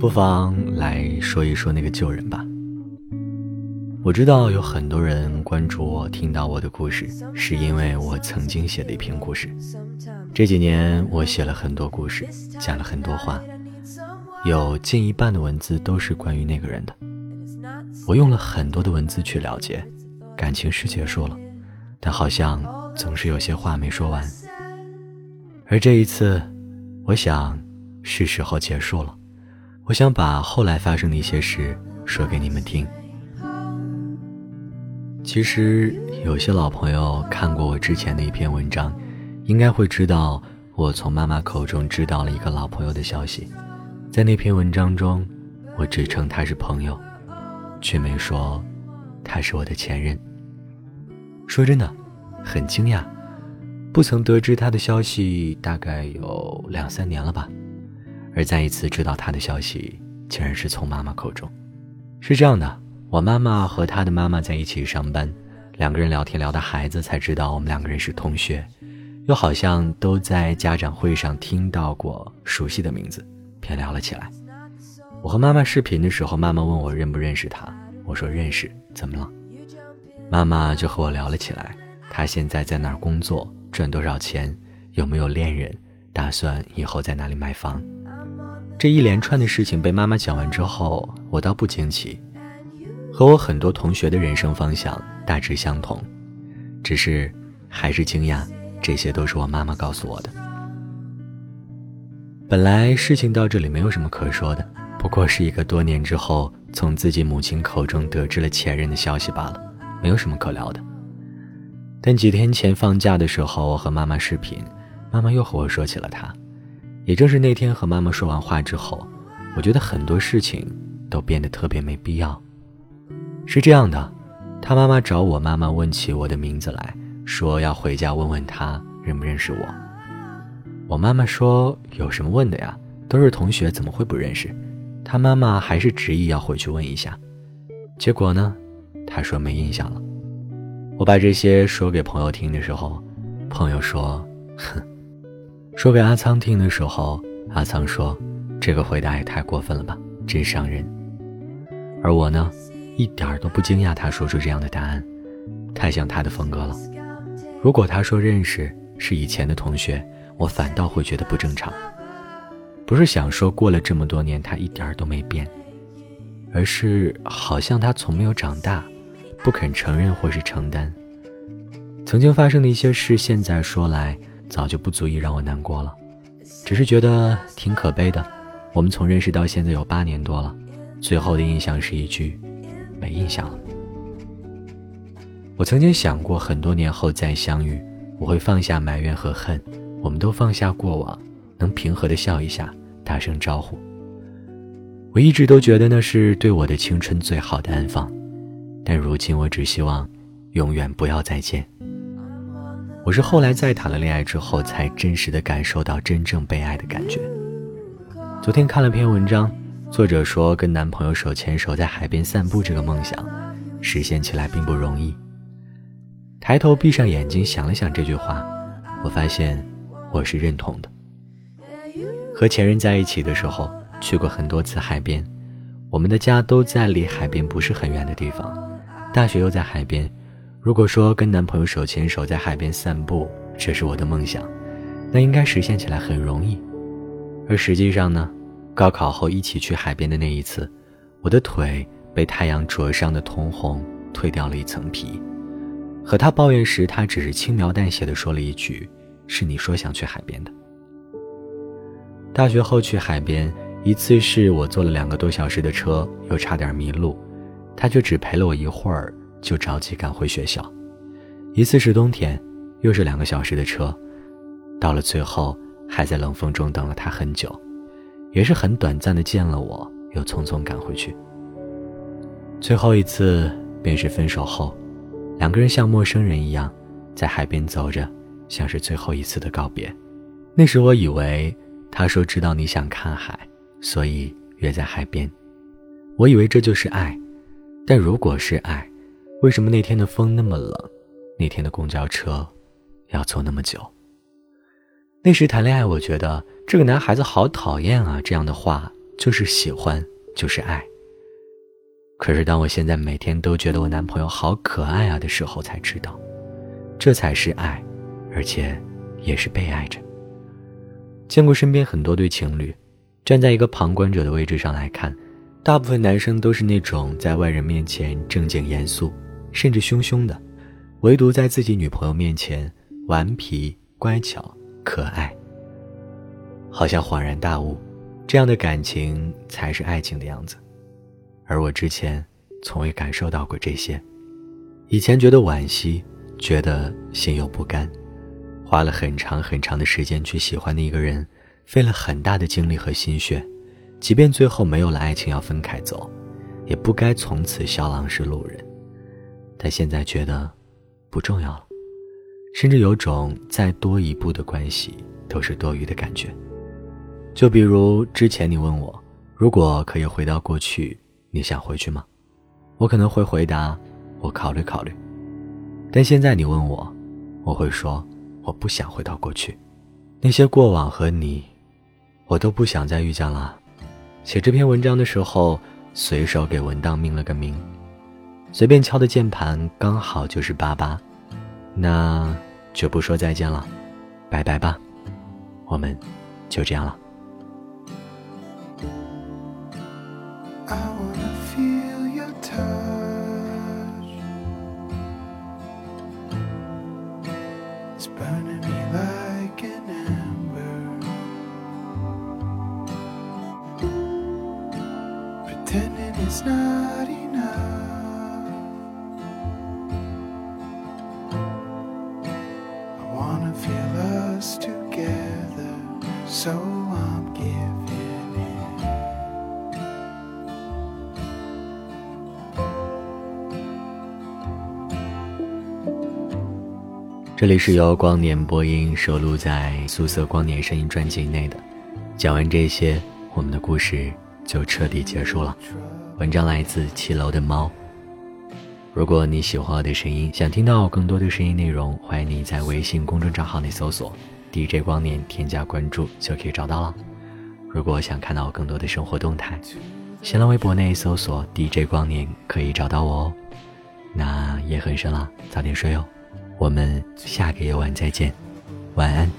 不妨来说一说那个旧人吧。我知道有很多人关注我，听到我的故事，是因为我曾经写的一篇故事。这几年我写了很多故事，讲了很多话，有近一半的文字都是关于那个人的。我用了很多的文字去了解，感情是结束了，但好像总是有些话没说完。而这一次，我想是时候结束了。我想把后来发生的一些事说给你们听。其实有些老朋友看过我之前的一篇文章，应该会知道我从妈妈口中知道了一个老朋友的消息。在那篇文章中，我只称他是朋友，却没说他是我的前任。说真的，很惊讶，不曾得知他的消息大概有两三年了吧。而再一次知道他的消息，竟然是从妈妈口中。是这样的，我妈妈和他的妈妈在一起上班，两个人聊天聊到孩子，才知道我们两个人是同学，又好像都在家长会上听到过熟悉的名字，便聊了起来。我和妈妈视频的时候，妈妈问我认不认识他，我说认识，怎么了？妈妈就和我聊了起来，他现在在哪儿工作，赚多少钱，有没有恋人，打算以后在哪里买房。这一连串的事情被妈妈讲完之后，我倒不惊奇，和我很多同学的人生方向大致相同，只是还是惊讶，这些都是我妈妈告诉我的。本来事情到这里没有什么可说的，不过是一个多年之后从自己母亲口中得知了前任的消息罢了，没有什么可聊的。但几天前放假的时候，我和妈妈视频，妈妈又和我说起了他。也正是那天和妈妈说完话之后，我觉得很多事情都变得特别没必要。是这样的，他妈妈找我妈妈问起我的名字来说要回家问问他认不认识我。我妈妈说有什么问的呀，都是同学怎么会不认识？他妈妈还是执意要回去问一下。结果呢，他说没印象了。我把这些说给朋友听的时候，朋友说，哼。说给阿仓听的时候，阿仓说：“这个回答也太过分了吧，真伤人。”而我呢，一点儿都不惊讶他说出这样的答案，太像他的风格了。如果他说认识是以前的同学，我反倒会觉得不正常。不是想说过了这么多年他一点儿都没变，而是好像他从没有长大，不肯承认或是承担曾经发生的一些事，现在说来。早就不足以让我难过了，只是觉得挺可悲的。我们从认识到现在有八年多了，最后的印象是一句“没印象了”。我曾经想过，很多年后再相遇，我会放下埋怨和恨，我们都放下过往，能平和的笑一下，打声招呼。我一直都觉得那是对我的青春最好的安放，但如今我只希望永远不要再见。我是后来在谈了恋爱之后，才真实的感受到真正被爱的感觉。昨天看了篇文章，作者说跟男朋友手牵手在海边散步这个梦想，实现起来并不容易。抬头闭上眼睛想了想这句话，我发现我是认同的。和前任在一起的时候，去过很多次海边，我们的家都在离海边不是很远的地方，大学又在海边。如果说跟男朋友手牵手在海边散步，这是我的梦想，那应该实现起来很容易。而实际上呢，高考后一起去海边的那一次，我的腿被太阳灼伤的通红，褪掉了一层皮。和他抱怨时，他只是轻描淡写的说了一句：“是你说想去海边的。”大学后去海边，一次是我坐了两个多小时的车，又差点迷路，他却只陪了我一会儿。就着急赶回学校，一次是冬天，又是两个小时的车，到了最后还在冷风中等了他很久，也是很短暂的见了我，又匆匆赶回去。最后一次便是分手后，两个人像陌生人一样在海边走着，像是最后一次的告别。那时我以为他说知道你想看海，所以约在海边，我以为这就是爱，但如果是爱。为什么那天的风那么冷？那天的公交车要坐那么久？那时谈恋爱，我觉得这个男孩子好讨厌啊！这样的话就是喜欢，就是爱。可是当我现在每天都觉得我男朋友好可爱啊的时候，才知道，这才是爱，而且也是被爱着。见过身边很多对情侣，站在一个旁观者的位置上来看，大部分男生都是那种在外人面前正经严肃，甚至凶凶的，唯独在自己女朋友面前顽皮乖巧可爱。好像恍然大悟，这样的感情才是爱情的样子。而我之前从未感受到过这些，以前觉得惋惜，觉得心有不甘。花了很长很长的时间去喜欢的一个人，费了很大的精力和心血，即便最后没有了爱情要分开走，也不该从此笑狼是路人。但现在觉得不重要了，甚至有种再多一步的关系都是多余的感觉。就比如之前你问我，如果可以回到过去，你想回去吗？我可能会回答，我考虑考虑。但现在你问我，我会说。我不想回到过去，那些过往和你，我都不想再遇见了。写这篇文章的时候，随手给文档命了个名，随便敲的键盘刚好就是八八，那就不说再见了，拜拜吧，我们就这样了。it's not enough. So I'm giving in. 这里是由光年播音收录在《素色光年声音》专辑内的。讲完这些，我们的故事就彻底结束了。文章来自七楼的猫。如果你喜欢我的声音，想听到更多的声音内容，欢迎你在微信公众账号内搜索 “DJ 光年”，添加关注就可以找到了。如果想看到我更多的生活动态，新浪微博内搜索 “DJ 光年”可以找到我哦。那夜很深了，早点睡哦。我们下个夜晚再见，晚安。